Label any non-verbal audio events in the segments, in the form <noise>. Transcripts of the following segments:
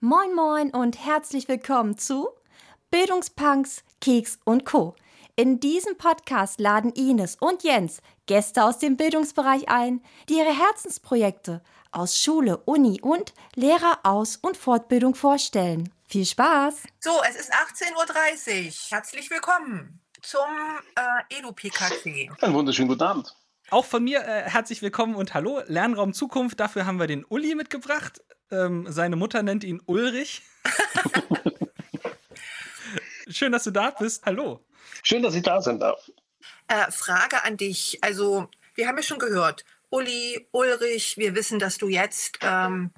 Moin Moin und herzlich willkommen zu Bildungspunks, Keks und Co. In diesem Podcast laden Ines und Jens Gäste aus dem Bildungsbereich ein, die ihre Herzensprojekte aus Schule, Uni und Lehreraus- und Fortbildung vorstellen. Viel Spaß! So, es ist 18.30 Uhr. Herzlich willkommen zum äh, EduPKC. Einen wunderschönen guten Abend. Auch von mir äh, herzlich willkommen und hallo. Lernraum Zukunft, dafür haben wir den Uli mitgebracht. Ähm, seine Mutter nennt ihn Ulrich. <laughs> Schön, dass du da bist. Hallo. Schön, dass ich da sein darf. Äh, Frage an dich. Also, wir haben ja schon gehört, Uli, Ulrich, wir wissen, dass du jetzt ähm,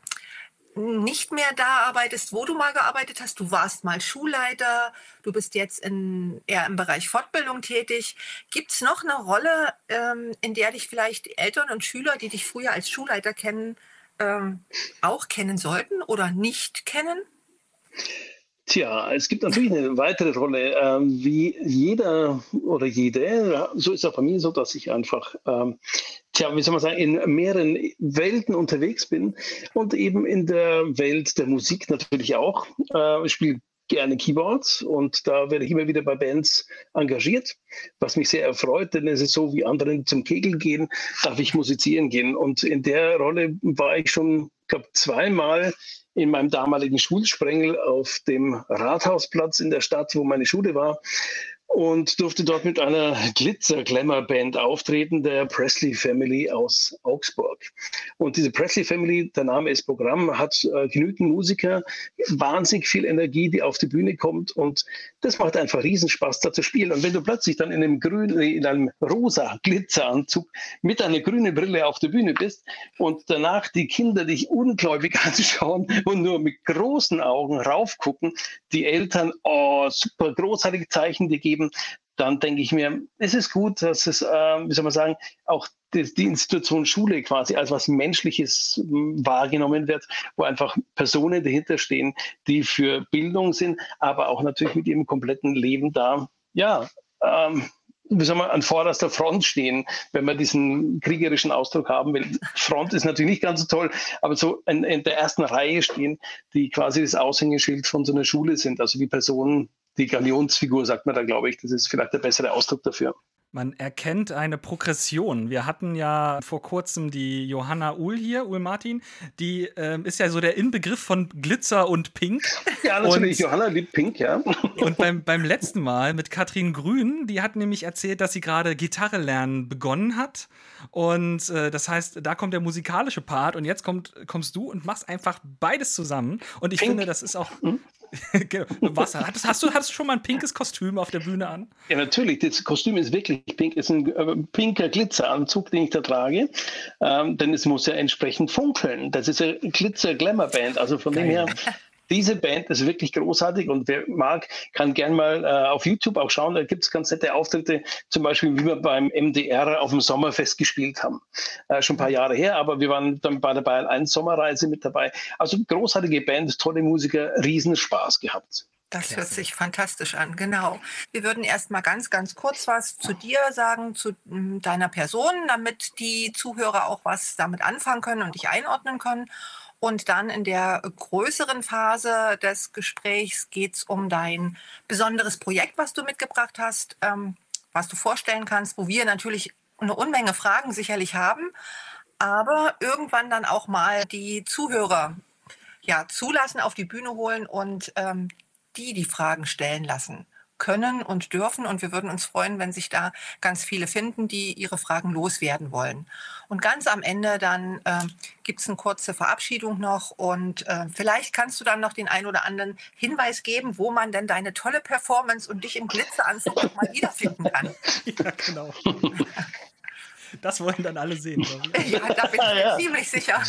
nicht mehr da arbeitest, wo du mal gearbeitet hast. Du warst mal Schulleiter, du bist jetzt in, eher im Bereich Fortbildung tätig. Gibt es noch eine Rolle, ähm, in der dich vielleicht Eltern und Schüler, die dich früher als Schulleiter kennen, ähm, auch kennen sollten oder nicht kennen? Tja, es gibt natürlich eine weitere Rolle. Ähm, wie jeder oder jede, so ist es auch bei mir so, dass ich einfach, ähm, tja, wie soll man sagen, in mehreren Welten unterwegs bin und eben in der Welt der Musik natürlich auch. Äh, ich spiele gerne Keyboards und da werde ich immer wieder bei Bands engagiert, was mich sehr erfreut, denn es ist so, wie andere zum Kegeln gehen, darf ich musizieren gehen. Und in der Rolle war ich schon, glaube zweimal in meinem damaligen Schulsprengel auf dem Rathausplatz in der Stadt, wo meine Schule war und durfte dort mit einer Glitzer-Glamour-Band auftreten, der Presley Family aus Augsburg. Und diese Presley Family, der Name ist Programm, hat äh, genügend Musiker, wahnsinnig viel Energie, die auf die Bühne kommt und das macht einfach Riesenspaß, da zu spielen. Und wenn du plötzlich dann in einem grünen, in einem rosa Glitzeranzug mit einer grünen Brille auf der Bühne bist und danach die Kinder dich ungläubig <laughs> anschauen und nur mit großen Augen raufgucken, die Eltern, oh, super großartige Zeichen dir geben, geben, dann denke ich mir, es ist gut, dass es, äh, wie soll man sagen, auch die, die, Institution Schule quasi als was Menschliches hm, wahrgenommen wird, wo einfach Personen dahinter stehen, die für Bildung sind, aber auch natürlich mit ihrem kompletten Leben da, ja, ähm, wie soll man, an vorderster Front stehen, wenn man diesen kriegerischen Ausdruck haben will. Front ist natürlich nicht ganz so toll, aber so in, in der ersten Reihe stehen, die quasi das Aushängeschild von so einer Schule sind, also die Personen, die Galionsfigur, sagt man da, glaube ich. Das ist vielleicht der bessere Ausdruck dafür. Man erkennt eine Progression. Wir hatten ja vor kurzem die Johanna Uhl hier, Uhl Martin, die ähm, ist ja so der Inbegriff von Glitzer und Pink. <laughs> Ja, natürlich, und, Johanna liebt Pink, ja. <laughs> Und beim, beim letzten Mal mit Katrin Grün, die hat nämlich erzählt, dass sie gerade Gitarre lernen begonnen hat. Und äh, das heißt, da kommt der musikalische Part und jetzt kommt, kommst du und machst einfach beides zusammen. Und ich Pink. finde, das ist auch. Hm? <laughs> genau. Was, hattest, hast, du, hattest du schon mal ein pinkes Kostüm auf der Bühne an? Ja, natürlich. Das Kostüm ist wirklich pink. Es ist ein äh, pinker Glitzeranzug, den ich da trage. Ähm, denn es muss ja entsprechend funkeln. Das ist eine Glitzer-Glamour-Band. Also von Geil. dem her <laughs> diese Band ist wirklich großartig und wer mag, kann gern mal äh, auf YouTube auch schauen. Da gibt es ganz nette Auftritte, zum Beispiel wie wir beim MDR auf dem Sommerfest gespielt haben. Äh, schon ein paar Jahre her, aber wir waren dann bei der Bayern 1 Sommerreise mit dabei. Also großartige Band, tolle Musiker, Riesenspaß gehabt. Das Klasse. hört sich fantastisch an, genau. Wir würden erst mal ganz, ganz kurz was zu dir sagen, zu hm, deiner Person, damit die Zuhörer auch was damit anfangen können und dich einordnen können. Und dann in der größeren Phase des Gesprächs geht es um dein besonderes Projekt, was du mitgebracht hast, ähm, was du vorstellen kannst, wo wir natürlich eine Unmenge Fragen sicherlich haben, aber irgendwann dann auch mal die Zuhörer ja, zulassen, auf die Bühne holen und ähm, die die Fragen stellen lassen können und dürfen. Und wir würden uns freuen, wenn sich da ganz viele finden, die ihre Fragen loswerden wollen. Und ganz am Ende dann äh, gibt es eine kurze Verabschiedung noch und äh, vielleicht kannst du dann noch den ein oder anderen Hinweis geben, wo man denn deine tolle Performance und dich im Glitzeranzug mal wiederfinden kann. <laughs> Ja, genau. <laughs> Das wollen dann alle sehen. ja, da bin ich mir <laughs> ja. ziemlich sicher.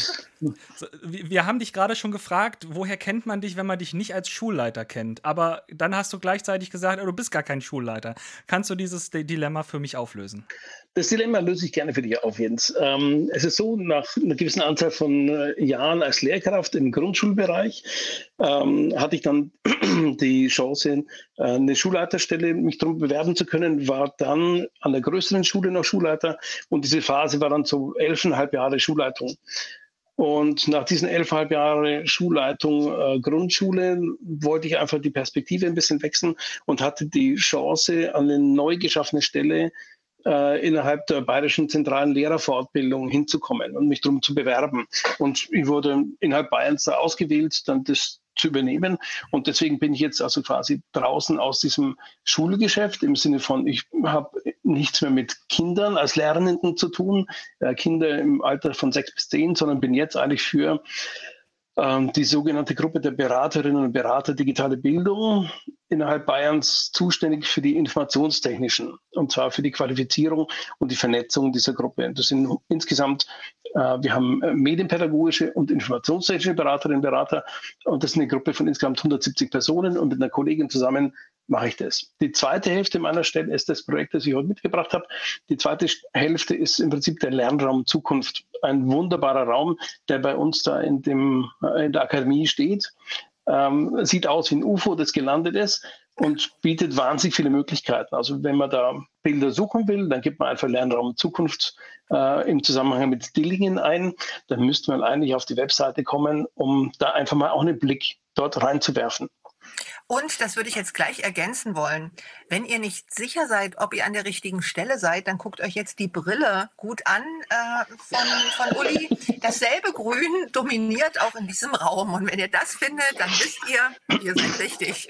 So, wir haben dich gerade schon gefragt, woher kennt man dich, wenn man dich nicht als Schulleiter kennt? Aber dann hast du gleichzeitig gesagt, oh, du bist gar kein Schulleiter. Kannst du dieses Dilemma für mich auflösen? Das Dilemma löse ich gerne für dich auf, Jens. Ähm, es ist so, nach einer gewissen Anzahl von äh, Jahren als Lehrkraft im Grundschulbereich ähm, hatte ich dann <clears throat> die Chance, äh, eine Schulleiterstelle mich darum bewerben zu können, war dann an der größeren Schule noch Schulleiter und diese Phase war dann so elfeinhalb Jahre Schulleitung. Und nach diesen elfeinhalb Jahren Schulleitung äh, Grundschule wollte ich einfach die Perspektive ein bisschen wechseln und hatte die Chance, an eine neu geschaffene Stelle äh, innerhalb der Bayerischen Zentralen Lehrerfortbildung hinzukommen und mich darum zu bewerben. Und ich wurde innerhalb Bayerns da ausgewählt, dann das zu übernehmen. Und deswegen bin ich jetzt also quasi draußen aus diesem Schulgeschäft im Sinne von, ich habe nichts mehr mit Kindern als Lernenden zu tun, äh, Kinder im Alter von sechs bis zehn, sondern bin jetzt eigentlich für ähm, die sogenannte Gruppe der Beraterinnen und Berater digitale Bildung innerhalb Bayerns zuständig für die informationstechnischen und zwar für die Qualifizierung und die Vernetzung dieser Gruppe. Das sind insgesamt, äh, wir haben medienpädagogische und informationstechnische Beraterinnen und Berater und das ist eine Gruppe von insgesamt 170 Personen und mit einer Kollegin zusammen mache ich das. Die zweite Hälfte meiner Stelle ist das Projekt, das ich heute mitgebracht habe. Die zweite Hälfte ist im Prinzip der Lernraum Zukunft. Ein wunderbarer Raum, der bei uns da in, dem, äh, in der Akademie steht. Ähm, sieht aus wie ein UFO, das gelandet ist und bietet wahnsinnig viele Möglichkeiten. Also wenn man da Bilder suchen will, dann gibt man einfach Lernraum Zukunft äh, im Zusammenhang mit Dillingen ein. Dann müsste man eigentlich auf die Webseite kommen, um da einfach mal auch einen Blick dort reinzuwerfen. Und das würde ich jetzt gleich ergänzen wollen. Wenn ihr nicht sicher seid, ob ihr an der richtigen Stelle seid, dann guckt euch jetzt die Brille gut an äh, von, von Uli. Dasselbe Grün dominiert auch in diesem Raum. Und wenn ihr das findet, dann wisst ihr, ihr seid richtig.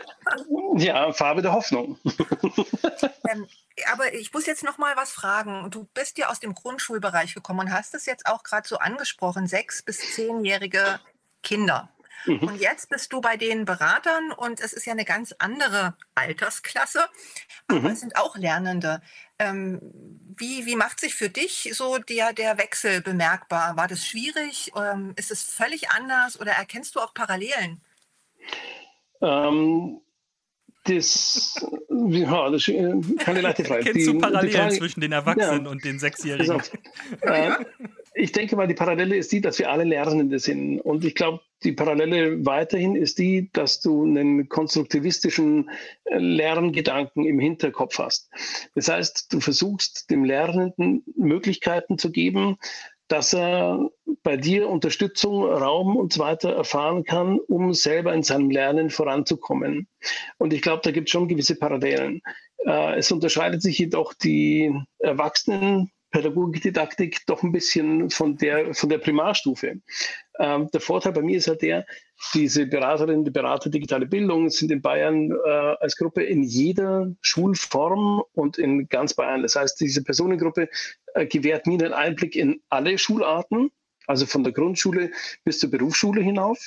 Ja, Farbe der Hoffnung. <laughs> ähm, aber ich muss jetzt noch mal was fragen. Du bist ja aus dem Grundschulbereich gekommen und hast es jetzt auch gerade so angesprochen, sechs bis zehnjährige Kinder. Mhm. Und jetzt bist du bei den Beratern und es ist ja eine ganz andere Altersklasse, aber mhm. es sind auch Lernende. Ähm, wie, wie macht sich für dich so der, der Wechsel bemerkbar? War das schwierig? Ähm, ist es völlig anders oder erkennst du auch Parallelen? Ähm, das, ja, das ist keine leichte Frage. Kennst du Parallelen Frage, zwischen den Erwachsenen ja, und den Sechsjährigen? Äh, ich denke mal, die Parallele ist die, dass wir alle Lernende sind. Und ich glaube, die Parallele weiterhin ist die, dass du einen konstruktivistischen äh, Lerngedanken im Hinterkopf hast. Das heißt, du versuchst dem Lernenden Möglichkeiten zu geben, dass er bei dir Unterstützung, Raum und so weiter erfahren kann, um selber in seinem Lernen voranzukommen. Und ich glaube, da gibt es schon gewisse Parallelen. Äh, es unterscheidet sich jedoch die Erwachsenen Pädagogikdidaktik doch ein bisschen von der, von der Primarstufe. Ähm, der Vorteil bei mir ist halt der, diese Beraterinnen, die Berater digitale Bildung sind in Bayern äh, als Gruppe in jeder Schulform und in ganz Bayern. Das heißt, diese Personengruppe äh, gewährt mir einen Einblick in alle Schularten, also von der Grundschule bis zur Berufsschule hinauf,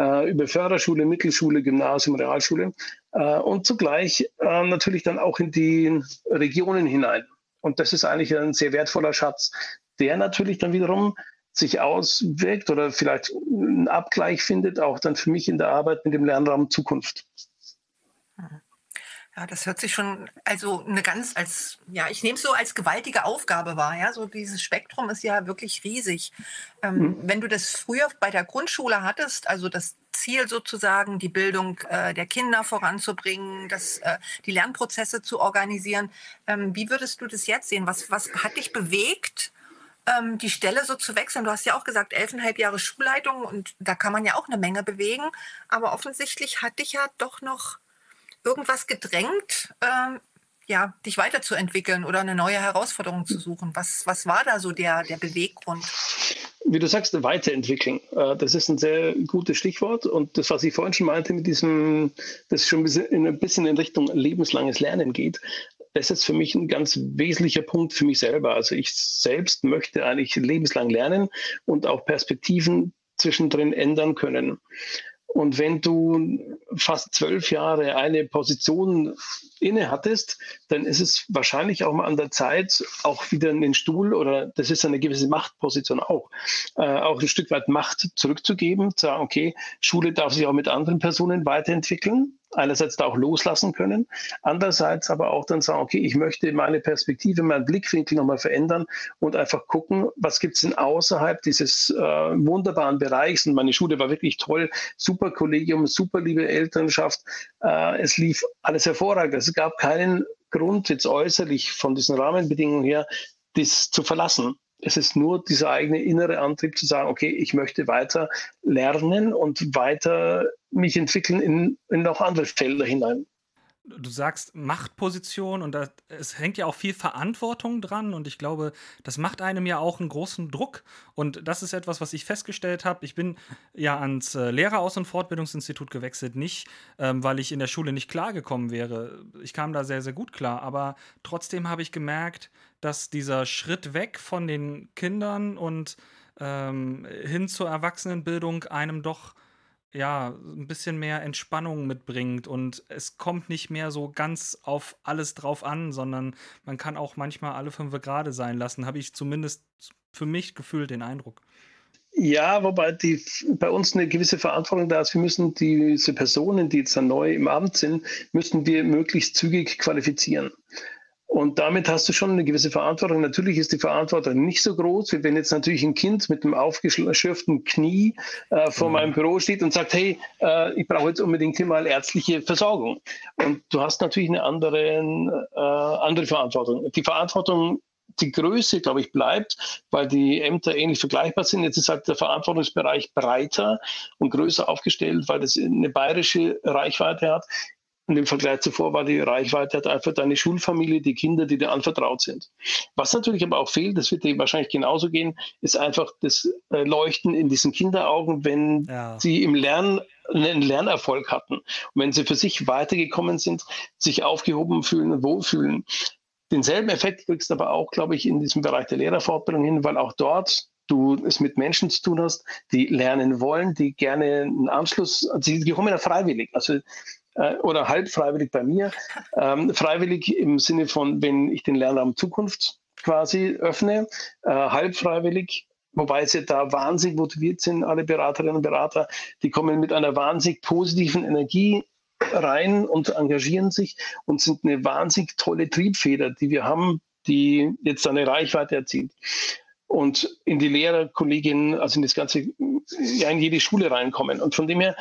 äh, über Förderschule, Mittelschule, Gymnasium, Realschule äh, und zugleich äh, natürlich dann auch in die Regionen hinein. Und das ist eigentlich ein sehr wertvoller Schatz, der natürlich dann wiederum sich auswirkt oder vielleicht einen Abgleich findet, auch dann für mich in der Arbeit mit dem Lernraum Zukunft. Ja, das hört sich schon also eine ganz als ja, ich nehme es so als gewaltige Aufgabe wahr. Ja, so dieses Spektrum ist ja wirklich riesig. Ähm, mhm. Wenn du das früher bei der Grundschule hattest, also das Ziel sozusagen, die Bildung äh, der Kinder voranzubringen, das, äh, die Lernprozesse zu organisieren, ähm, wie würdest du das jetzt sehen? Was, was hat dich bewegt? Ähm, die Stelle so zu wechseln. Du hast ja auch gesagt, elfeinhalb Jahre Schulleitung und da kann man ja auch eine Menge bewegen. Aber offensichtlich hat dich ja doch noch irgendwas gedrängt, äh, ja, dich weiterzuentwickeln oder eine neue Herausforderung zu suchen? Was, was war da so der, der Beweggrund? Wie du sagst, weiterentwickeln. Äh, das ist ein sehr gutes Stichwort. Und das, was ich vorhin schon meinte, mit diesem, das schon ein bisschen in Richtung lebenslanges Lernen geht, das ist für mich ein ganz wesentlicher Punkt für mich selber. Also ich selbst möchte eigentlich lebenslang lernen und auch Perspektiven zwischendrin ändern können. Und wenn du fast zwölf Jahre eine Position inne hattest, dann ist es wahrscheinlich auch mal an der Zeit, auch wieder in den Stuhl oder das ist eine gewisse Machtposition auch, äh, auch ein Stück weit Macht zurückzugeben, zu sagen, okay, Schule darf sich auch mit anderen Personen weiterentwickeln einerseits da auch loslassen können, andererseits aber auch dann sagen, okay, ich möchte meine Perspektive, meinen Blickwinkel nochmal verändern und einfach gucken, was gibt es denn außerhalb dieses äh, wunderbaren Bereichs. Und meine Schule war wirklich toll, super Kollegium, super liebe Elternschaft. Äh, es lief alles hervorragend. Es gab keinen Grund jetzt äußerlich von diesen Rahmenbedingungen her, das zu verlassen. Es ist nur dieser eigene innere Antrieb zu sagen, okay, ich möchte weiter lernen und weiter mich entwickeln in, in noch andere Felder hinein du sagst Machtposition und da, es hängt ja auch viel Verantwortung dran und ich glaube, das macht einem ja auch einen großen Druck und das ist etwas, was ich festgestellt habe. Ich bin ja ans äh, Lehreraus- und Fortbildungsinstitut gewechselt, nicht ähm, weil ich in der Schule nicht klargekommen wäre. Ich kam da sehr, sehr gut klar, aber trotzdem habe ich gemerkt, dass dieser Schritt weg von den Kindern und ähm, hin zur Erwachsenenbildung einem doch ja, ein bisschen mehr Entspannung mitbringt und es kommt nicht mehr so ganz auf alles drauf an, sondern man kann auch manchmal alle fünf gerade sein lassen, habe ich zumindest für mich gefühlt den Eindruck. Ja, wobei die, bei uns eine gewisse Verantwortung da ist. Wir müssen diese Personen, die jetzt dann neu im Amt sind, müssen wir möglichst zügig qualifizieren. Und damit hast du schon eine gewisse Verantwortung. Natürlich ist die Verantwortung nicht so groß, wie wenn jetzt natürlich ein Kind mit einem aufgeschürften Knie äh, vor mhm. meinem Büro steht und sagt, hey, äh, ich brauche jetzt unbedingt hier mal ärztliche Versorgung. Und du hast natürlich eine andere, äh, andere Verantwortung. Die Verantwortung die Größe, glaube ich, bleibt, weil die Ämter ähnlich vergleichbar sind. Jetzt ist halt der Verantwortungsbereich breiter und größer aufgestellt, weil das eine bayerische Reichweite hat. Und im Vergleich zuvor war die Reichweite hat einfach deine Schulfamilie, die Kinder, die dir anvertraut sind. Was natürlich aber auch fehlt, das wird dir wahrscheinlich genauso gehen, ist einfach das äh, Leuchten in diesen Kinderaugen, wenn ja. sie im Lernen einen Lernerfolg hatten. Und wenn sie für sich weitergekommen sind, sich aufgehoben fühlen und wohlfühlen. Denselben Effekt kriegst du aber auch, glaube ich, in diesem Bereich der Lehrerfortbildung hin, weil auch dort du es mit Menschen zu tun hast, die lernen wollen, die gerne einen Anschluss, also die kommen ja freiwillig. Also äh, oder halb freiwillig bei mir. Ähm, freiwillig im Sinne von, wenn ich den Lernraum Zukunft quasi öffne, äh, halb freiwillig, wobei sie da wahnsinnig motiviert sind, alle Beraterinnen und Berater, die kommen mit einer wahnsinnig positiven Energie rein und engagieren sich und sind eine wahnsinnig tolle Triebfeder, die wir haben, die jetzt eine Reichweite erzielt und in die Lehrerkolleginnen, also in das ganze, ja, in jede Schule reinkommen. Und von dem her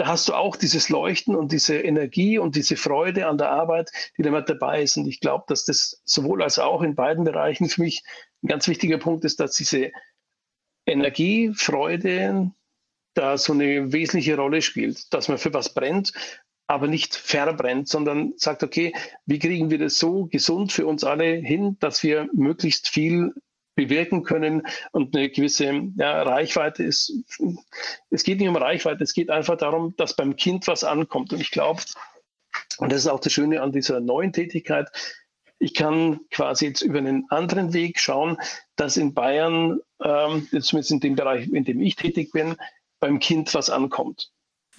da hast du auch dieses Leuchten und diese Energie und diese Freude an der Arbeit, die damit dabei ist. Und ich glaube, dass das sowohl als auch in beiden Bereichen für mich ein ganz wichtiger Punkt ist, dass diese Energie, Freude da so eine wesentliche Rolle spielt, dass man für was brennt, aber nicht verbrennt, sondern sagt, okay, wie kriegen wir das so gesund für uns alle hin, dass wir möglichst viel bewirken können und eine gewisse ja, Reichweite ist. Es geht nicht um Reichweite, es geht einfach darum, dass beim Kind was ankommt. Und ich glaube, und das ist auch das Schöne an dieser neuen Tätigkeit, ich kann quasi jetzt über einen anderen Weg schauen, dass in Bayern, ähm, zumindest in dem Bereich, in dem ich tätig bin, beim Kind was ankommt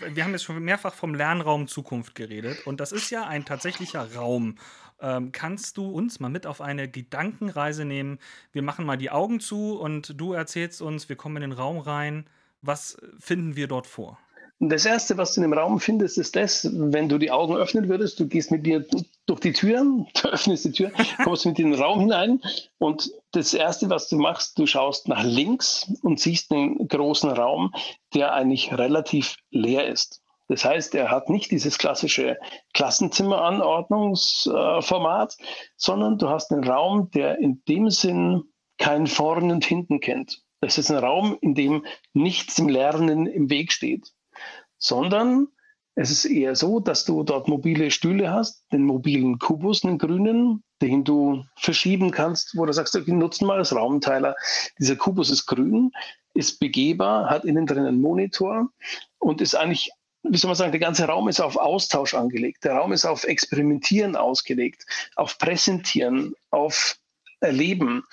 wir haben jetzt schon mehrfach vom Lernraum Zukunft geredet und das ist ja ein tatsächlicher Raum ähm, kannst du uns mal mit auf eine Gedankenreise nehmen? Wir machen mal die Augen zu und du erzählst uns, wir kommen in den Raum rein. Was finden wir dort vor? Das Erste, was du in dem Raum findest, ist das, wenn du die Augen öffnen würdest, du gehst mit mir durch die Tür, <laughs> du öffnest die Tür, kommst mit in den Raum hinein und das Erste, was du machst, du schaust nach links und siehst einen großen Raum, der eigentlich relativ leer ist. Das heißt, er hat nicht dieses klassische Klassenzimmeranordnungsformat, sondern du hast einen Raum, der in dem Sinn kein Vorn und Hinten kennt. Das ist ein Raum, in dem nichts im Lernen im Weg steht, sondern es ist eher so, dass du dort mobile Stühle hast, den mobilen Kubus, einen grünen, den du verschieben kannst, wo du sagst, wir nutzen mal als Raumteiler. Dieser Kubus ist grün, ist begehbar, hat innen drin einen Monitor und ist eigentlich wie soll man sagen, der ganze Raum ist auf Austausch angelegt. Der Raum ist auf Experimentieren ausgelegt, auf Präsentieren, auf Erleben.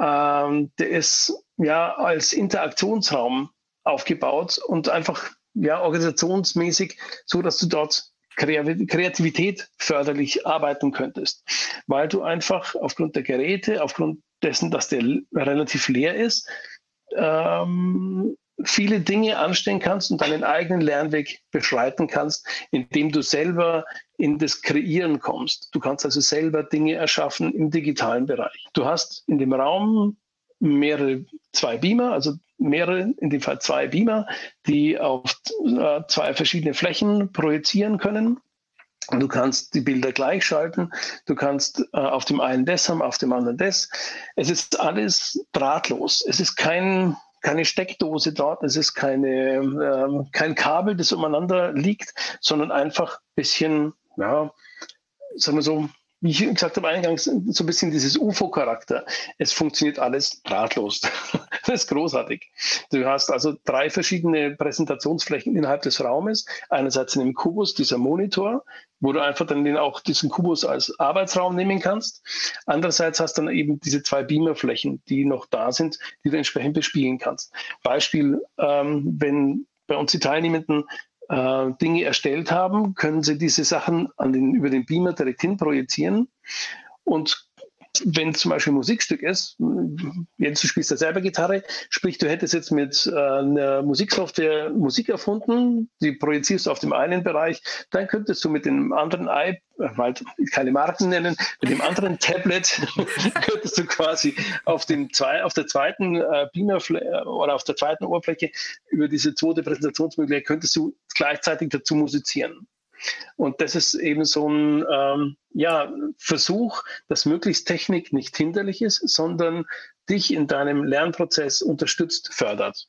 Ähm, der ist ja als Interaktionsraum aufgebaut und einfach ja organisationsmäßig so, dass du dort Kreativität förderlich arbeiten könntest, weil du einfach aufgrund der Geräte, aufgrund dessen, dass der relativ leer ist, ähm, viele Dinge anstellen kannst und deinen eigenen Lernweg beschreiten kannst, indem du selber in das Kreieren kommst. Du kannst also selber Dinge erschaffen im digitalen Bereich. Du hast in dem Raum mehrere, zwei Beamer, also mehrere, in dem Fall zwei Beamer, die auf äh, zwei verschiedene Flächen projizieren können. Du kannst die Bilder gleichschalten, du kannst äh, auf dem einen das haben, auf dem anderen das. Es ist alles drahtlos. Es ist kein, keine Steckdose dort, es ist keine, äh, kein Kabel, das umeinander liegt, sondern einfach ein bisschen, ja, sagen wir so, wie ich gesagt habe eingangs, so ein bisschen dieses UFO-Charakter. Es funktioniert alles drahtlos. <laughs> das ist großartig. Du hast also drei verschiedene Präsentationsflächen innerhalb des Raumes. Einerseits in dem Kubus, dieser Monitor, wo du einfach dann auch diesen Kubus als Arbeitsraum nehmen kannst. Andererseits hast du dann eben diese zwei Beamerflächen, die noch da sind, die du entsprechend bespielen kannst. Beispiel, ähm, wenn bei uns die Teilnehmenden äh, Dinge erstellt haben, können Sie diese Sachen an den, über den Beamer direkt hin projizieren und wenn zum Beispiel ein Musikstück ist, jetzt du spielst ja selber Gitarre, sprich, du hättest jetzt mit äh, einer Musiksoftware Musik erfunden, die projizierst du auf dem einen Bereich, dann könntest du mit dem anderen i, halt keine Marken nennen, mit dem anderen Tablet <laughs> könntest du quasi auf dem zwei, auf der zweiten äh, Beamer oder auf der zweiten Oberfläche über diese zweite Präsentationsmöglichkeit könntest du gleichzeitig dazu musizieren. Und das ist eben so ein ähm, ja, Versuch, dass möglichst Technik nicht hinderlich ist, sondern dich in deinem Lernprozess unterstützt, fördert.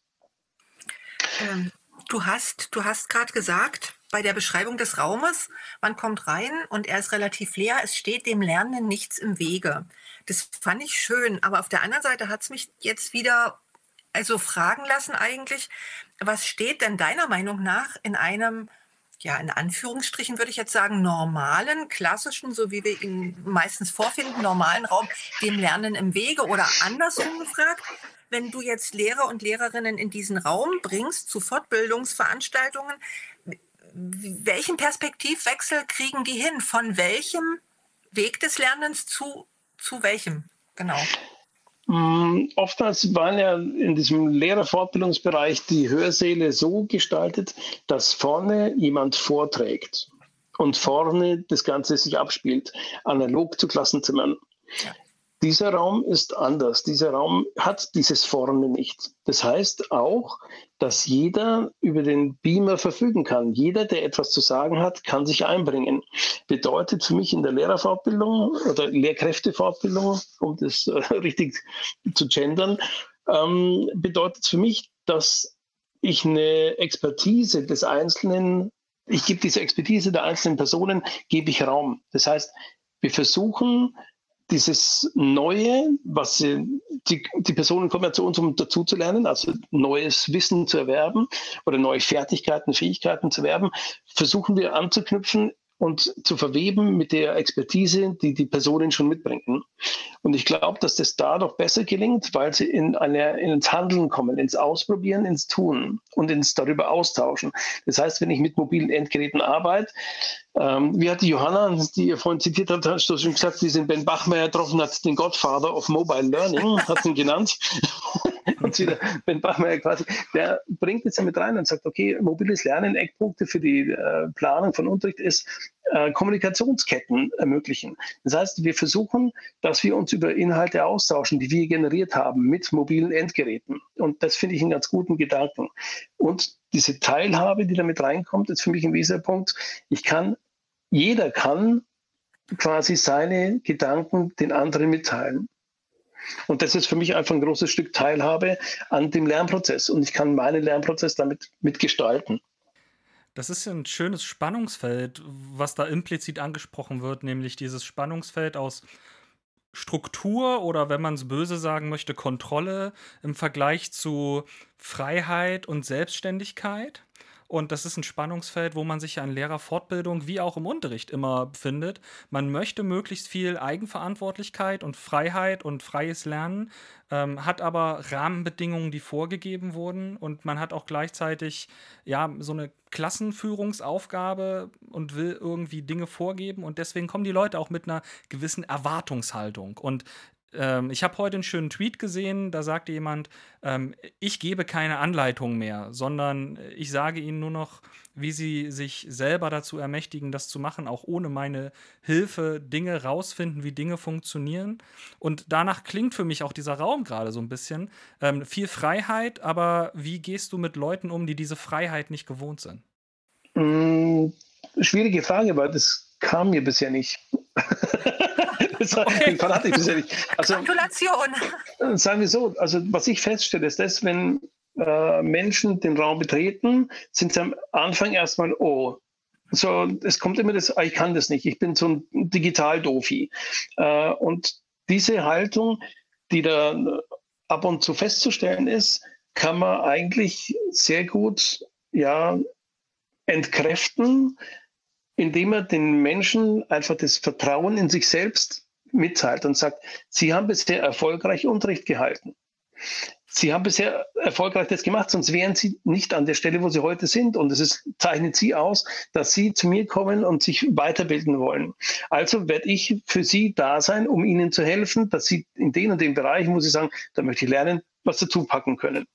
Ähm, du hast, du hast gerade gesagt, bei der Beschreibung des Raumes, man kommt rein und er ist relativ leer, es steht dem Lernenden nichts im Wege. Das fand ich schön, aber auf der anderen Seite hat es mich jetzt wieder also fragen lassen eigentlich, was steht denn deiner Meinung nach in einem ja, in Anführungsstrichen würde ich jetzt sagen, normalen, klassischen, so wie wir ihn meistens vorfinden, normalen Raum, dem Lernen im Wege oder andersrum gefragt, wenn du jetzt Lehrer und Lehrerinnen in diesen Raum bringst zu Fortbildungsveranstaltungen, welchen Perspektivwechsel kriegen die hin? Von welchem Weg des Lernens zu, zu welchem? Genau. Mm, oftmals waren ja in diesem Lehrerfortbildungsbereich die Hörsäle so gestaltet, dass vorne jemand vorträgt und vorne das Ganze sich abspielt, analog zu Klassenzimmern. Dieser Raum ist anders. Dieser Raum hat dieses Vorne nicht. Das heißt auch, dass jeder über den Beamer verfügen kann. Jeder, der etwas zu sagen hat, kann sich einbringen. Bedeutet für mich in der Lehrerfortbildung oder Lehrkräftefortbildung, um das äh, <laughs> richtig zu gendern, ähm, bedeutet für mich, dass ich eine Expertise des Einzelnen, ich gebe diese Expertise der einzelnen Personen, gebe ich Raum. Das heißt, wir versuchen, dieses Neue, was sie, die, die Personen kommen ja zu uns, um dazu zu lernen, also neues Wissen zu erwerben oder neue Fertigkeiten, Fähigkeiten zu erwerben, versuchen wir anzuknüpfen und zu verweben mit der Expertise, die die Personen schon mitbringen. Und ich glaube, dass das da doch besser gelingt, weil sie in eine, ins Handeln kommen, ins Ausprobieren, ins Tun und ins darüber austauschen. Das heißt, wenn ich mit mobilen Endgeräten arbeite, ähm, wie hat die Johanna, die ihr vorhin zitiert hat, hast du schon gesagt, die sind Ben Bachmeier getroffen hat, den Godfather of Mobile Learning, hat ihn genannt. <laughs> und wieder Ben Bachmeier quasi, der bringt jetzt mit rein und sagt, okay, mobiles Lernen, Eckpunkte für die äh, Planung von Unterricht ist, äh, Kommunikationsketten ermöglichen. Das heißt, wir versuchen, dass wir uns über Inhalte austauschen, die wir generiert haben mit mobilen Endgeräten. Und das finde ich einen ganz guten Gedanken. Und diese Teilhabe, die damit reinkommt, ist für mich ein wesentlicher Punkt. Ich kann, jeder kann quasi seine Gedanken den anderen mitteilen. Und das ist für mich einfach ein großes Stück Teilhabe an dem Lernprozess. Und ich kann meinen Lernprozess damit mitgestalten. Das ist ein schönes Spannungsfeld, was da implizit angesprochen wird, nämlich dieses Spannungsfeld aus Struktur oder wenn man es böse sagen möchte, Kontrolle im Vergleich zu Freiheit und Selbstständigkeit. Und das ist ein Spannungsfeld, wo man sich ja in Lehrerfortbildung wie auch im Unterricht immer befindet. Man möchte möglichst viel Eigenverantwortlichkeit und Freiheit und freies Lernen, ähm, hat aber Rahmenbedingungen, die vorgegeben wurden. Und man hat auch gleichzeitig ja so eine Klassenführungsaufgabe und will irgendwie Dinge vorgeben. Und deswegen kommen die Leute auch mit einer gewissen Erwartungshaltung. Und ähm, ich habe heute einen schönen Tweet gesehen, da sagte jemand, ähm, ich gebe keine Anleitung mehr, sondern ich sage ihnen nur noch, wie sie sich selber dazu ermächtigen, das zu machen, auch ohne meine Hilfe, Dinge rausfinden, wie Dinge funktionieren. Und danach klingt für mich auch dieser Raum gerade so ein bisschen. Ähm, viel Freiheit, aber wie gehst du mit Leuten um, die diese Freiheit nicht gewohnt sind? Mm, schwierige Frage, weil das kam mir bisher nicht. <laughs> das okay. hatte ich bisher nicht. Also, Gratulation. Sagen wir so, also was ich feststelle, ist das, wenn äh, Menschen den Raum betreten, sind sie am Anfang erstmal, oh, so, es kommt immer das, ah, ich kann das nicht, ich bin so ein Digital-Dofi. Äh, und diese Haltung, die da ab und zu festzustellen ist, kann man eigentlich sehr gut ja, entkräften, indem er den Menschen einfach das Vertrauen in sich selbst mitteilt und sagt, Sie haben bisher erfolgreich Unterricht gehalten. Sie haben bisher erfolgreich das gemacht, sonst wären Sie nicht an der Stelle, wo Sie heute sind. Und es ist, zeichnet Sie aus, dass Sie zu mir kommen und sich weiterbilden wollen. Also werde ich für Sie da sein, um Ihnen zu helfen, dass Sie in den und den Bereichen, wo Sie sagen, da möchte ich lernen, was dazu packen können.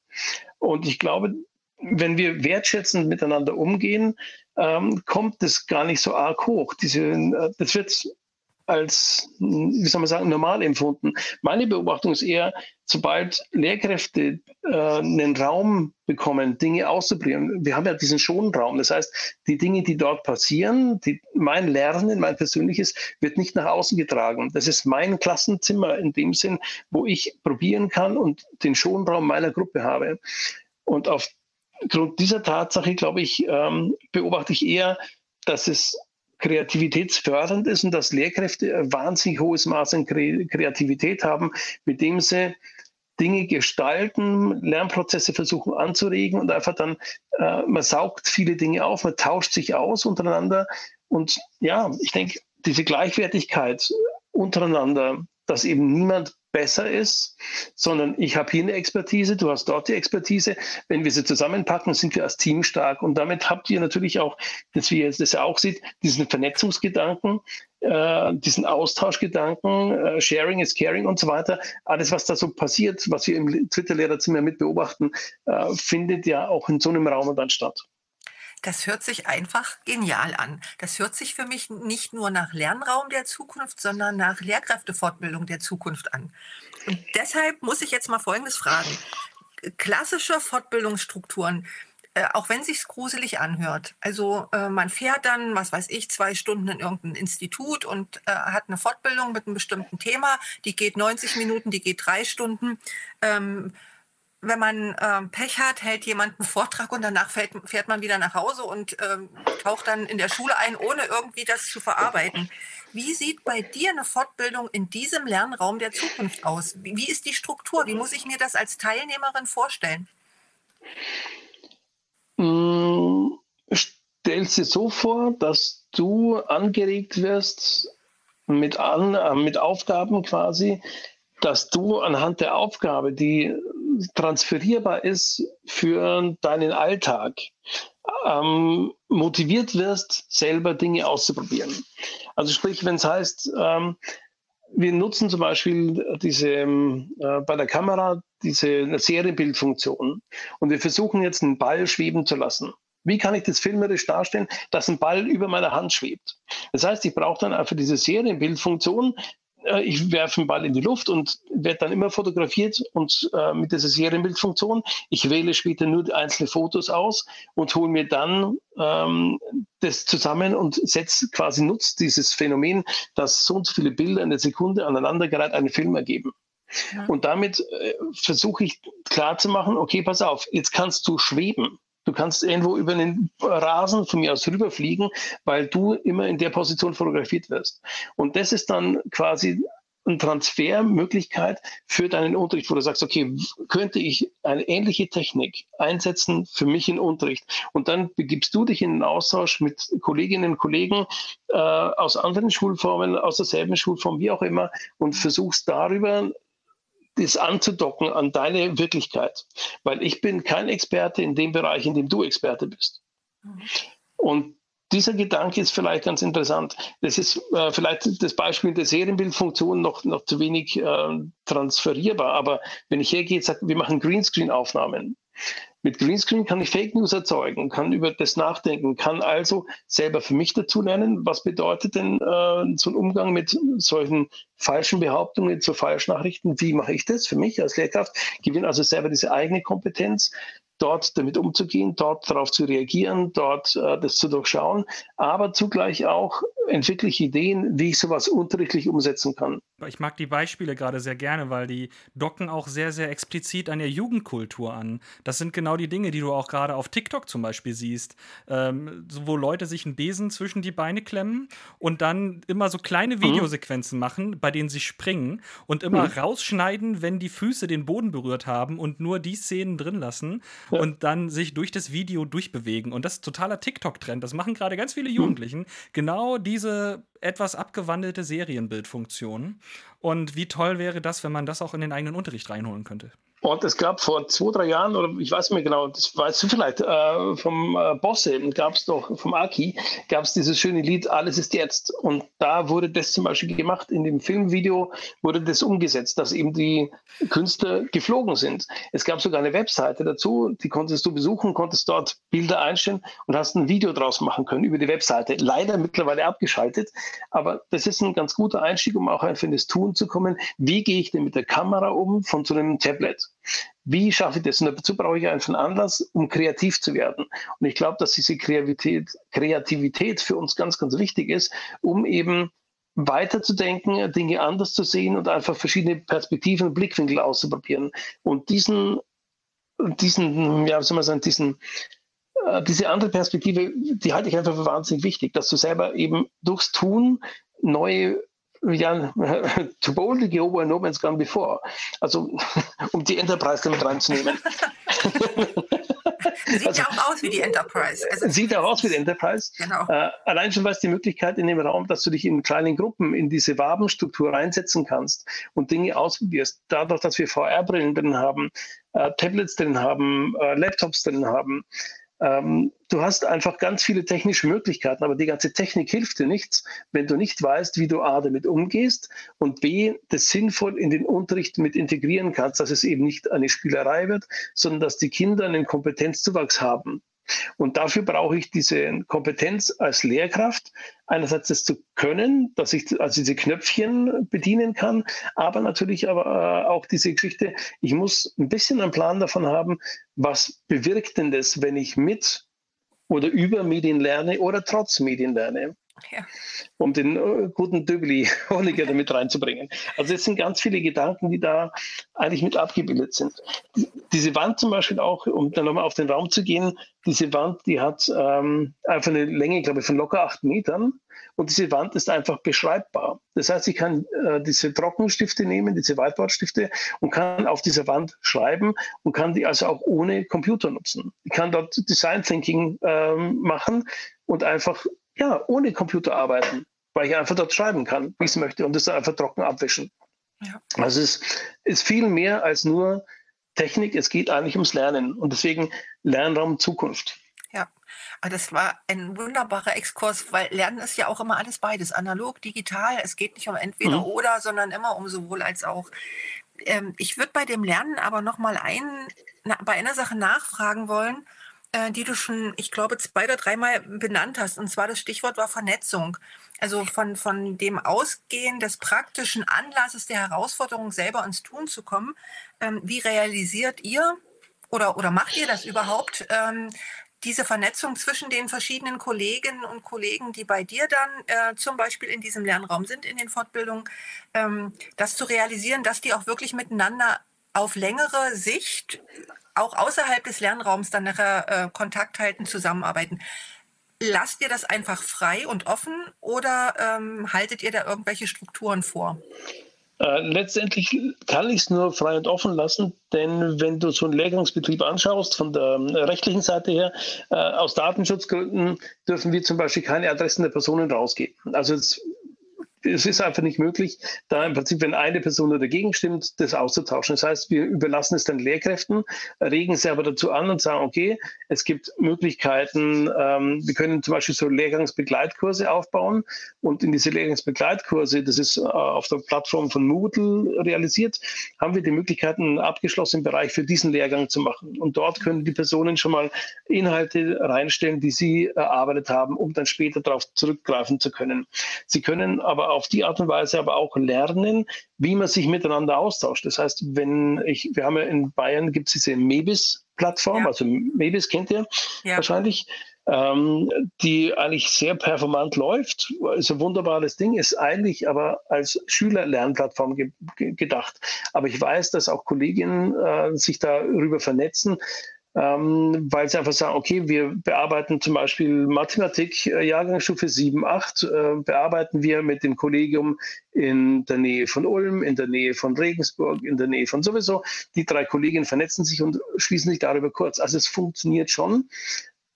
Und ich glaube, wenn wir wertschätzend miteinander umgehen, ähm, kommt das gar nicht so arg hoch. Diese, äh, das wird als, wie soll man sagen, normal empfunden. Meine Beobachtung ist eher, sobald Lehrkräfte äh, einen Raum bekommen, Dinge auszuprobieren, wir haben ja diesen Schonraum, das heißt, die Dinge, die dort passieren, die, mein Lernen, mein persönliches, wird nicht nach außen getragen. Das ist mein Klassenzimmer in dem Sinn, wo ich probieren kann und den Schonraum meiner Gruppe habe. Und aufgrund dieser Tatsache, glaube ich, ähm, beobachte ich eher, dass es kreativitätsfördernd ist und dass Lehrkräfte ein wahnsinnig hohes Maß an Kreativität haben, mit dem sie Dinge gestalten, Lernprozesse versuchen anzuregen und einfach dann, äh, man saugt viele Dinge auf, man tauscht sich aus untereinander. Und ja, ich denke, diese Gleichwertigkeit untereinander, dass eben niemand besser ist, sondern ich habe hier eine Expertise, du hast dort die Expertise. Wenn wir sie zusammenpacken, sind wir als Team stark. Und damit habt ihr natürlich auch, dass wir das ja auch sieht, diesen Vernetzungsgedanken, äh, diesen Austauschgedanken, äh, Sharing is Caring und so weiter. Alles, was da so passiert, was wir im Twitter-Lehrerzimmer mit beobachten, äh, findet ja auch in so einem Raum dann statt. Das hört sich einfach genial an. Das hört sich für mich nicht nur nach Lernraum der Zukunft, sondern nach Lehrkräftefortbildung der Zukunft an. Und deshalb muss ich jetzt mal Folgendes fragen. Klassische Fortbildungsstrukturen, äh, auch wenn sich gruselig anhört. Also äh, man fährt dann, was weiß ich, zwei Stunden in irgendein Institut und äh, hat eine Fortbildung mit einem bestimmten Thema. Die geht 90 Minuten, die geht drei Stunden. Ähm, wenn man ähm, Pech hat, hält jemand einen Vortrag und danach fährt, fährt man wieder nach Hause und ähm, taucht dann in der Schule ein, ohne irgendwie das zu verarbeiten. Wie sieht bei dir eine Fortbildung in diesem Lernraum der Zukunft aus? Wie, wie ist die Struktur? Wie muss ich mir das als Teilnehmerin vorstellen? Hm, stell dir so vor, dass du angeregt wirst mit, an, äh, mit Aufgaben quasi, dass du anhand der Aufgabe, die transferierbar ist für deinen Alltag, ähm, motiviert wirst, selber Dinge auszuprobieren. Also sprich, wenn es heißt, ähm, wir nutzen zum Beispiel diese äh, bei der Kamera diese Serienbildfunktion und wir versuchen jetzt einen Ball schweben zu lassen. Wie kann ich das filmerisch darstellen, dass ein Ball über meiner Hand schwebt? Das heißt, ich brauche dann einfach diese Serienbildfunktion, ich werfe einen Ball in die Luft und werde dann immer fotografiert und äh, mit dieser Serienbildfunktion. Ich wähle später nur einzelne Fotos aus und hole mir dann ähm, das zusammen und setze quasi nutzt dieses Phänomen, dass so und so viele Bilder in der Sekunde aneinandergereiht einen Film ergeben. Ja. Und damit äh, versuche ich klarzumachen, okay, pass auf, jetzt kannst du schweben. Du kannst irgendwo über den Rasen von mir aus rüberfliegen, weil du immer in der Position fotografiert wirst. Und das ist dann quasi eine Transfermöglichkeit für deinen Unterricht, wo du sagst, okay, könnte ich eine ähnliche Technik einsetzen für mich in Unterricht? Und dann begibst du dich in den Austausch mit Kolleginnen und Kollegen äh, aus anderen Schulformen, aus derselben Schulform, wie auch immer, und versuchst darüber das anzudocken an deine Wirklichkeit. Weil ich bin kein Experte in dem Bereich, in dem du Experte bist. Und dieser Gedanke ist vielleicht ganz interessant. Das ist äh, vielleicht das Beispiel der Serienbildfunktion noch, noch zu wenig äh, transferierbar. Aber wenn ich hergehe und sage, wir machen Greenscreen-Aufnahmen, mit Greenscreen kann ich Fake News erzeugen, kann über das nachdenken, kann also selber für mich dazu lernen, was bedeutet denn äh, so ein Umgang mit solchen falschen Behauptungen zu Falschnachrichten, wie mache ich das für mich als Lehrkraft, gewinne also selber diese eigene Kompetenz, dort damit umzugehen, dort darauf zu reagieren, dort äh, das zu durchschauen, aber zugleich auch entwickle ich Ideen, wie ich sowas unterrichtlich umsetzen kann. Ich mag die Beispiele gerade sehr gerne, weil die docken auch sehr, sehr explizit an der Jugendkultur an. Das sind genau die Dinge, die du auch gerade auf TikTok zum Beispiel siehst, ähm, wo Leute sich einen Besen zwischen die Beine klemmen und dann immer so kleine mhm. Videosequenzen mhm. machen, bei denen sie springen und immer mhm. rausschneiden, wenn die Füße den Boden berührt haben und nur die Szenen drin lassen ja. und dann sich durch das Video durchbewegen. Und das ist totaler TikTok-Trend. Das machen gerade ganz viele mhm. Jugendlichen. Mhm. Genau die diese etwas abgewandelte Serienbildfunktion. Und wie toll wäre das, wenn man das auch in den eigenen Unterricht reinholen könnte? Und es gab vor zwei, drei Jahren, oder ich weiß nicht mehr genau, das weißt du vielleicht, äh, vom äh, Bosse, gab es doch, vom Aki, gab es dieses schöne Lied Alles ist jetzt. Und da wurde das zum Beispiel gemacht, in dem Filmvideo wurde das umgesetzt, dass eben die Künstler geflogen sind. Es gab sogar eine Webseite dazu, die konntest du besuchen, konntest dort Bilder einstellen und hast ein Video draus machen können über die Webseite. Leider mittlerweile abgeschaltet, aber das ist ein ganz guter Einstieg, um auch einfach in das Tun zu kommen. Wie gehe ich denn mit der Kamera um von so einem Tablet? Wie schaffe ich das? Und dazu brauche ich einfach einen Anlass, um kreativ zu werden. Und ich glaube, dass diese Kreativität, Kreativität für uns ganz, ganz wichtig ist, um eben weiterzudenken, Dinge anders zu sehen und einfach verschiedene Perspektiven und Blickwinkel auszuprobieren. Und diesen, diesen, ja, soll man sagen, diesen, äh, diese andere Perspektive, die halte ich einfach für wahnsinnig wichtig, dass du selber eben durchs Tun neue ja, to boldly where no man's gone before. Also, <laughs> um die Enterprise damit reinzunehmen. <laughs> Sieht also, ja auch aus wie die Enterprise. Also, sieht auch aus wie die Enterprise. Genau. Äh, allein schon was die Möglichkeit in dem Raum, dass du dich in kleinen Gruppen in diese Wabenstruktur reinsetzen kannst und Dinge ausprobierst. Dadurch, dass wir VR-Brillen drin haben, äh, Tablets drin haben, äh, Laptops drin haben, ähm, du hast einfach ganz viele technische Möglichkeiten, aber die ganze Technik hilft dir nichts, wenn du nicht weißt, wie du A damit umgehst und B, das sinnvoll in den Unterricht mit integrieren kannst, dass es eben nicht eine Spielerei wird, sondern dass die Kinder einen Kompetenzzuwachs haben. Und dafür brauche ich diese Kompetenz als Lehrkraft, einerseits das zu können, dass ich also diese Knöpfchen bedienen kann, aber natürlich aber äh, auch diese Geschichte, ich muss ein bisschen einen Plan davon haben, was bewirkt denn das, wenn ich mit oder über Medien lerne oder trotz Medien lerne. Ja. um den äh, guten Döbeli <laughs> Honecker damit reinzubringen. Also es sind ganz viele Gedanken, die da eigentlich mit abgebildet sind. Diese Wand zum Beispiel auch, um dann nochmal auf den Raum zu gehen, diese Wand, die hat ähm, einfach eine Länge, glaube ich, von locker acht Metern und diese Wand ist einfach beschreibbar. Das heißt, ich kann äh, diese Trockenstifte nehmen, diese Whiteboard-Stifte und kann auf dieser Wand schreiben und kann die also auch ohne Computer nutzen. Ich kann dort Design Thinking ähm, machen und einfach ja, ohne Computer arbeiten, weil ich einfach dort schreiben kann, wie ich es möchte und das dann einfach trocken abwischen. Ja. Also es ist viel mehr als nur Technik, es geht eigentlich ums Lernen und deswegen Lernraum Zukunft. Ja, das war ein wunderbarer Exkurs, weil Lernen ist ja auch immer alles beides, analog, digital. Es geht nicht um entweder mhm. oder, sondern immer um sowohl als auch. Ähm, ich würde bei dem Lernen aber noch mal ein, na, bei einer Sache nachfragen wollen äh, die du schon, ich glaube, zwei oder dreimal benannt hast. Und zwar das Stichwort war Vernetzung. Also von, von dem Ausgehen des praktischen Anlasses der Herausforderung, selber ins Tun zu kommen. Ähm, wie realisiert ihr oder, oder macht ihr das überhaupt? Ähm, diese Vernetzung zwischen den verschiedenen Kolleginnen und Kollegen, die bei dir dann äh, zum Beispiel in diesem Lernraum sind, in den Fortbildungen, ähm, das zu realisieren, dass die auch wirklich miteinander auf längere Sicht auch außerhalb des Lernraums dann nachher äh, Kontakt halten, zusammenarbeiten. Lasst ihr das einfach frei und offen oder ähm, haltet ihr da irgendwelche Strukturen vor? Äh, letztendlich kann ich es nur frei und offen lassen, denn wenn du so einen Lehrgangsbetrieb anschaust, von der äh, rechtlichen Seite her, äh, aus Datenschutzgründen dürfen wir zum Beispiel keine Adressen der Personen rausgeben. Also es es ist einfach nicht möglich, da im Prinzip, wenn eine Person dagegen stimmt, das auszutauschen. Das heißt, wir überlassen es dann Lehrkräften, regen sie aber dazu an und sagen, okay, es gibt Möglichkeiten, ähm, wir können zum Beispiel so Lehrgangsbegleitkurse aufbauen und in diese Lehrgangsbegleitkurse, das ist äh, auf der Plattform von Moodle realisiert, haben wir die Möglichkeiten, einen abgeschlossenen Bereich für diesen Lehrgang zu machen. Und dort können die Personen schon mal Inhalte reinstellen, die sie erarbeitet haben, um dann später darauf zurückgreifen zu können. Sie können aber auf die Art und Weise aber auch lernen, wie man sich miteinander austauscht. Das heißt, wenn ich, wir haben ja in Bayern gibt es diese Mebis-Plattform, ja. also Mebis kennt ihr ja. wahrscheinlich ähm, die eigentlich sehr performant läuft. Ist ein wunderbares Ding, ist eigentlich aber als Schülerlernplattform ge gedacht. Aber ich weiß, dass auch Kolleginnen äh, sich darüber vernetzen, ähm, weil sie einfach sagen, okay, wir bearbeiten zum Beispiel Mathematik, äh, Jahrgangsstufe 7, 8, äh, bearbeiten wir mit dem Kollegium in der Nähe von Ulm, in der Nähe von Regensburg, in der Nähe von sowieso. Die drei Kolleginnen vernetzen sich und schließen sich darüber kurz. Also es funktioniert schon.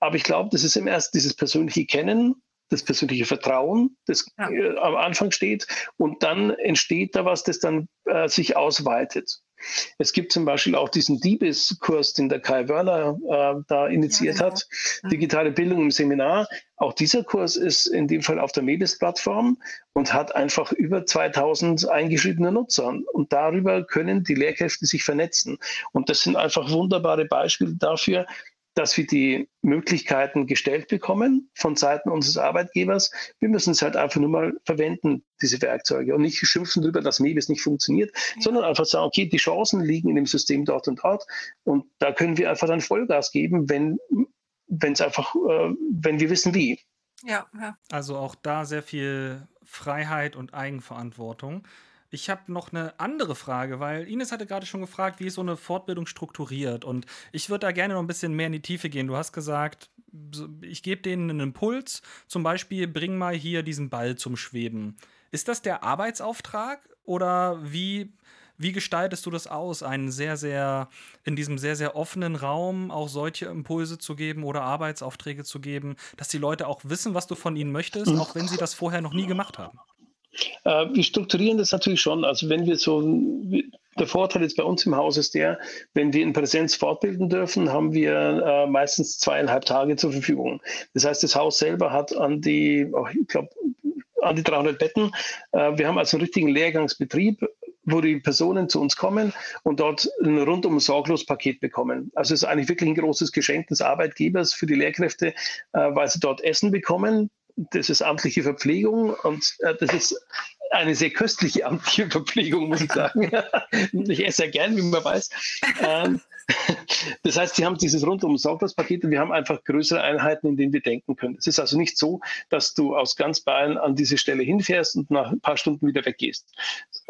Aber ich glaube, das ist im ersten dieses persönliche Kennen, das persönliche Vertrauen, das ja. äh, am Anfang steht. Und dann entsteht da was, das dann äh, sich ausweitet. Es gibt zum Beispiel auch diesen Diebes-Kurs, den der Kai Wörner äh, da initiiert ja, genau. hat, digitale Bildung im Seminar. Auch dieser Kurs ist in dem Fall auf der Mebis-Plattform und hat einfach über 2000 eingeschriebene Nutzer. Und darüber können die Lehrkräfte sich vernetzen. Und das sind einfach wunderbare Beispiele dafür, dass wir die Möglichkeiten gestellt bekommen von Seiten unseres Arbeitgebers. Wir müssen es halt einfach nur mal verwenden, diese Werkzeuge, und nicht schimpfen darüber, dass Mebis nicht funktioniert, ja. sondern einfach sagen, okay, die Chancen liegen in dem System dort und dort. Und da können wir einfach dann Vollgas geben, wenn es einfach, äh, wenn wir wissen, wie. Ja, ja. Also auch da sehr viel Freiheit und Eigenverantwortung. Ich habe noch eine andere Frage, weil Ines hatte gerade schon gefragt, wie ist so eine Fortbildung strukturiert? Und ich würde da gerne noch ein bisschen mehr in die Tiefe gehen. Du hast gesagt, ich gebe denen einen Impuls, zum Beispiel, bring mal hier diesen Ball zum Schweben. Ist das der Arbeitsauftrag oder wie, wie gestaltest du das aus, einen sehr, sehr, in diesem sehr, sehr offenen Raum auch solche Impulse zu geben oder Arbeitsaufträge zu geben, dass die Leute auch wissen, was du von ihnen möchtest, auch wenn sie das vorher noch nie gemacht haben? Äh, wir strukturieren das natürlich schon. Also wenn wir so, der Vorteil jetzt bei uns im Haus ist der, wenn wir in Präsenz fortbilden dürfen, haben wir äh, meistens zweieinhalb Tage zur Verfügung. Das heißt, das Haus selber hat an die, oh, ich glaube, an die 300 Betten. Äh, wir haben also einen richtigen Lehrgangsbetrieb wo die Personen zu uns kommen und dort ein rundum sorglos Paket bekommen. Also es ist eigentlich wirklich ein großes Geschenk des Arbeitgebers für die Lehrkräfte, weil sie dort Essen bekommen, das ist amtliche Verpflegung und äh, das ist eine sehr köstliche amtliche Verpflegung, muss ich sagen. <laughs> ich esse ja gern, wie man weiß. Ähm, <laughs> das heißt, sie haben dieses rundum Sorglos-Paket und wir haben einfach größere Einheiten, in denen wir denken können. Es ist also nicht so, dass du aus ganz Bayern an diese Stelle hinfährst und nach ein paar Stunden wieder weggehst.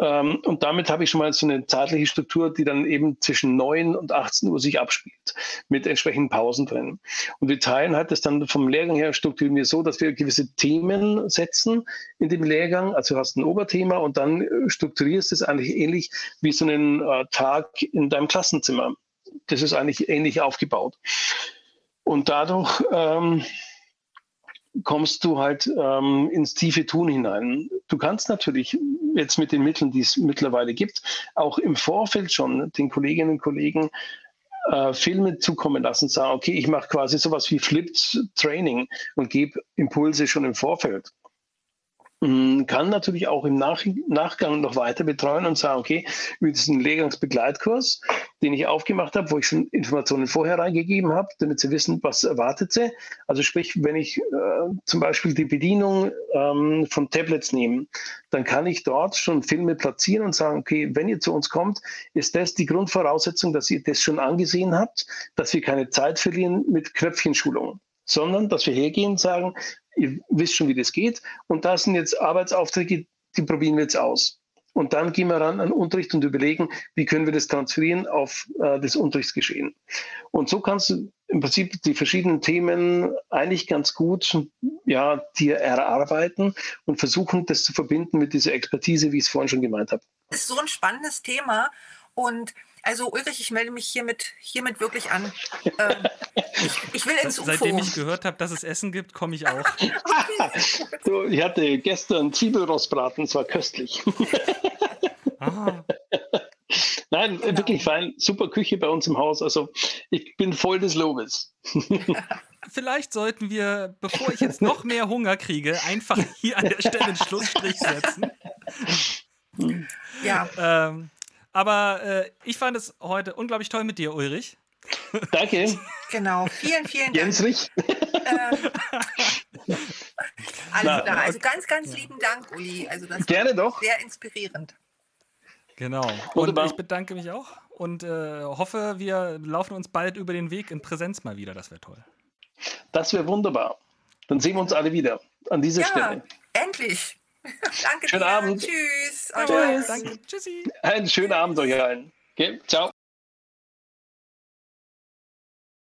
Ähm, und damit habe ich schon mal so eine zeitliche Struktur, die dann eben zwischen 9 und 18 Uhr sich abspielt, mit entsprechenden Pausen drin. Und wir teilen halt das dann vom Lehrgang her strukturieren wir so, dass wir gewisse Themen setzen in dem Lehrgang. Also du hast ein Oberthema und dann strukturierst du es eigentlich ähnlich wie so einen äh, Tag in deinem Klassenzimmer das ist eigentlich ähnlich aufgebaut. Und dadurch ähm, kommst du halt ähm, ins tiefe Tun hinein. Du kannst natürlich jetzt mit den Mitteln, die es mittlerweile gibt, auch im Vorfeld schon den Kolleginnen und Kollegen äh, Filme zukommen lassen, sagen, okay, ich mache quasi sowas wie Flipped Training und gebe Impulse schon im Vorfeld. Mm, kann natürlich auch im Nach Nachgang noch weiter betreuen und sagen, okay, über diesen Lehrgangsbegleitkurs, den ich aufgemacht habe, wo ich schon Informationen vorher reingegeben habe, damit sie wissen, was erwartet sie. Also sprich, wenn ich äh, zum Beispiel die Bedienung ähm, von Tablets nehme, dann kann ich dort schon Filme platzieren und sagen, okay, wenn ihr zu uns kommt, ist das die Grundvoraussetzung, dass ihr das schon angesehen habt, dass wir keine Zeit verlieren mit Knöpfchenschulungen sondern dass wir hergehen und sagen, ihr wisst schon, wie das geht. Und da sind jetzt Arbeitsaufträge, die probieren wir jetzt aus. Und dann gehen wir ran an Unterricht und überlegen, wie können wir das transferieren auf äh, das Unterrichtsgeschehen. Und so kannst du im Prinzip die verschiedenen Themen eigentlich ganz gut ja, dir erarbeiten und versuchen, das zu verbinden mit dieser Expertise, wie ich es vorhin schon gemeint habe. Das ist so ein spannendes Thema. Und also Ulrich, ich melde mich hiermit, hiermit wirklich an. Ähm, ich, ich, will ins UFO. Seitdem ich gehört habe, dass es Essen gibt, komme ich auch. <laughs> so, ich hatte gestern Zwiebelrostbraten, es war köstlich. <laughs> ah. Nein, genau. wirklich fein, super Küche bei uns im Haus. Also ich bin voll des Lobes. <laughs> Vielleicht sollten wir, bevor ich jetzt noch mehr Hunger kriege, einfach hier an der Stelle einen Schlussstrich setzen. Ja. Ähm, aber äh, ich fand es heute unglaublich toll mit dir, Ulrich. Danke. Genau, vielen, vielen Dank. Jens Rich. Ähm, Alles klar. Also ganz, ganz lieben Dank, Uli. Also das Gerne doch. Sehr inspirierend. Genau. Und Wunderbar. ich bedanke mich auch und äh, hoffe, wir laufen uns bald über den Weg in Präsenz mal wieder. Das wäre toll. Das wäre wunderbar. Dann sehen wir uns alle wieder an dieser Ja, Stelle. endlich. <laughs> Danke Schönen dir. Abend. Tschüss. Allen. Danke. Tschüssi. Einen schönen Abend euch allen. Okay, ciao.